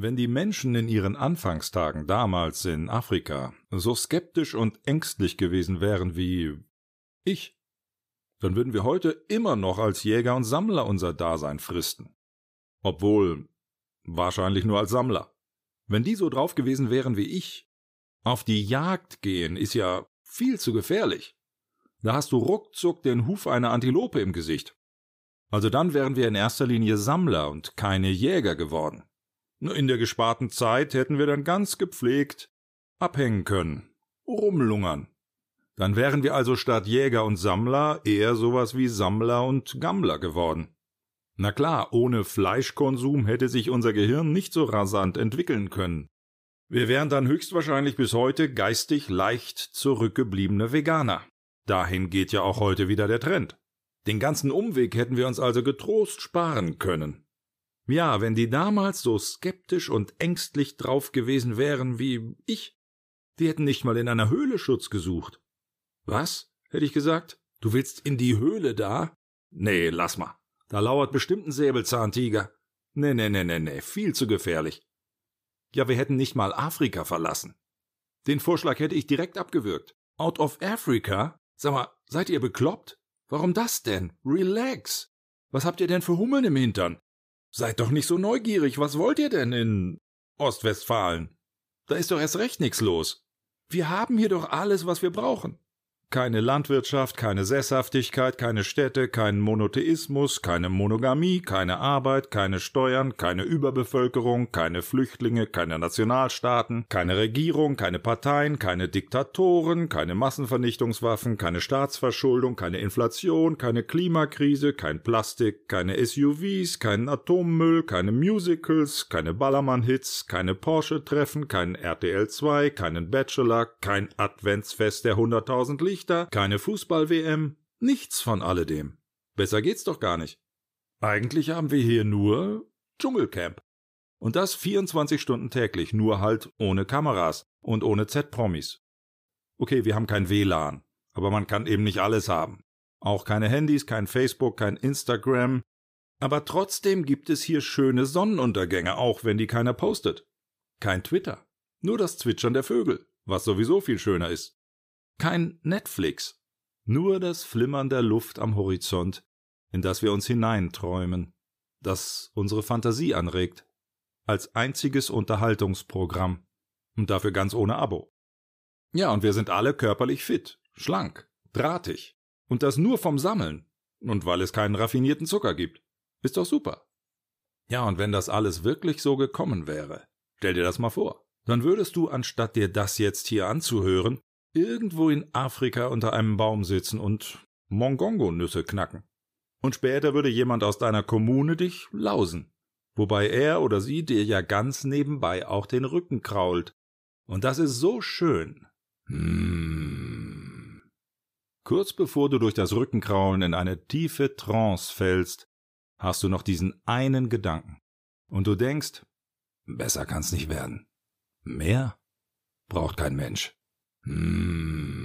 Wenn die Menschen in ihren Anfangstagen damals in Afrika so skeptisch und ängstlich gewesen wären wie ich, dann würden wir heute immer noch als Jäger und Sammler unser Dasein fristen. Obwohl wahrscheinlich nur als Sammler. Wenn die so drauf gewesen wären wie ich, auf die Jagd gehen ist ja viel zu gefährlich. Da hast du ruckzuck den Huf einer Antilope im Gesicht. Also dann wären wir in erster Linie Sammler und keine Jäger geworden. In der gesparten Zeit hätten wir dann ganz gepflegt abhängen können, rumlungern. Dann wären wir also statt Jäger und Sammler eher sowas wie Sammler und Gammler geworden. Na klar, ohne Fleischkonsum hätte sich unser Gehirn nicht so rasant entwickeln können. Wir wären dann höchstwahrscheinlich bis heute geistig leicht zurückgebliebene Veganer. Dahin geht ja auch heute wieder der Trend. Den ganzen Umweg hätten wir uns also getrost sparen können. Ja, wenn die damals so skeptisch und ängstlich drauf gewesen wären wie ich, die hätten nicht mal in einer Höhle Schutz gesucht. Was? hätte ich gesagt. Du willst in die Höhle da? Nee, lass mal. Da lauert bestimmt ein Säbelzahntiger. Nee, nee, nee, nee, nee, viel zu gefährlich. Ja, wir hätten nicht mal Afrika verlassen. Den Vorschlag hätte ich direkt abgewürgt. Out of Africa? Sag mal, seid ihr bekloppt? Warum das denn? Relax. Was habt ihr denn für Hummeln im Hintern? Seid doch nicht so neugierig. Was wollt ihr denn in Ostwestfalen? Da ist doch erst recht nichts los. Wir haben hier doch alles, was wir brauchen. Keine Landwirtschaft, keine Sesshaftigkeit, keine Städte, kein Monotheismus, keine Monogamie, keine Arbeit, keine Steuern, keine Überbevölkerung, keine Flüchtlinge, keine Nationalstaaten, keine Regierung, keine Parteien, keine Diktatoren, keine Massenvernichtungswaffen, keine Staatsverschuldung, keine Inflation, keine Klimakrise, kein Plastik, keine SUVs, kein Atommüll, keine Musicals, keine Ballermann-Hits, keine Porsche-Treffen, kein RTL 2, keinen Bachelor, kein Adventsfest der 100.000 Lichter, Lichter, keine Fußball-WM, nichts von alledem. Besser geht's doch gar nicht. Eigentlich haben wir hier nur Dschungelcamp. Und das 24 Stunden täglich, nur halt ohne Kameras und ohne Z-Promis. Okay, wir haben kein WLAN, aber man kann eben nicht alles haben. Auch keine Handys, kein Facebook, kein Instagram. Aber trotzdem gibt es hier schöne Sonnenuntergänge, auch wenn die keiner postet. Kein Twitter. Nur das Zwitschern der Vögel, was sowieso viel schöner ist. Kein Netflix, nur das Flimmern der Luft am Horizont, in das wir uns hineinträumen, das unsere Fantasie anregt, als einziges Unterhaltungsprogramm und dafür ganz ohne Abo. Ja, und wir sind alle körperlich fit, schlank, drahtig und das nur vom Sammeln und weil es keinen raffinierten Zucker gibt. Ist doch super. Ja, und wenn das alles wirklich so gekommen wäre, stell dir das mal vor, dann würdest du, anstatt dir das jetzt hier anzuhören, irgendwo in Afrika unter einem Baum sitzen und Mongongo-Nüsse knacken. Und später würde jemand aus deiner Kommune dich lausen, wobei er oder sie dir ja ganz nebenbei auch den Rücken krault. Und das ist so schön. Hm. Kurz bevor du durch das Rückenkraulen in eine tiefe Trance fällst, hast du noch diesen einen Gedanken. Und du denkst, besser kann's nicht werden. Mehr braucht kein Mensch. Mm.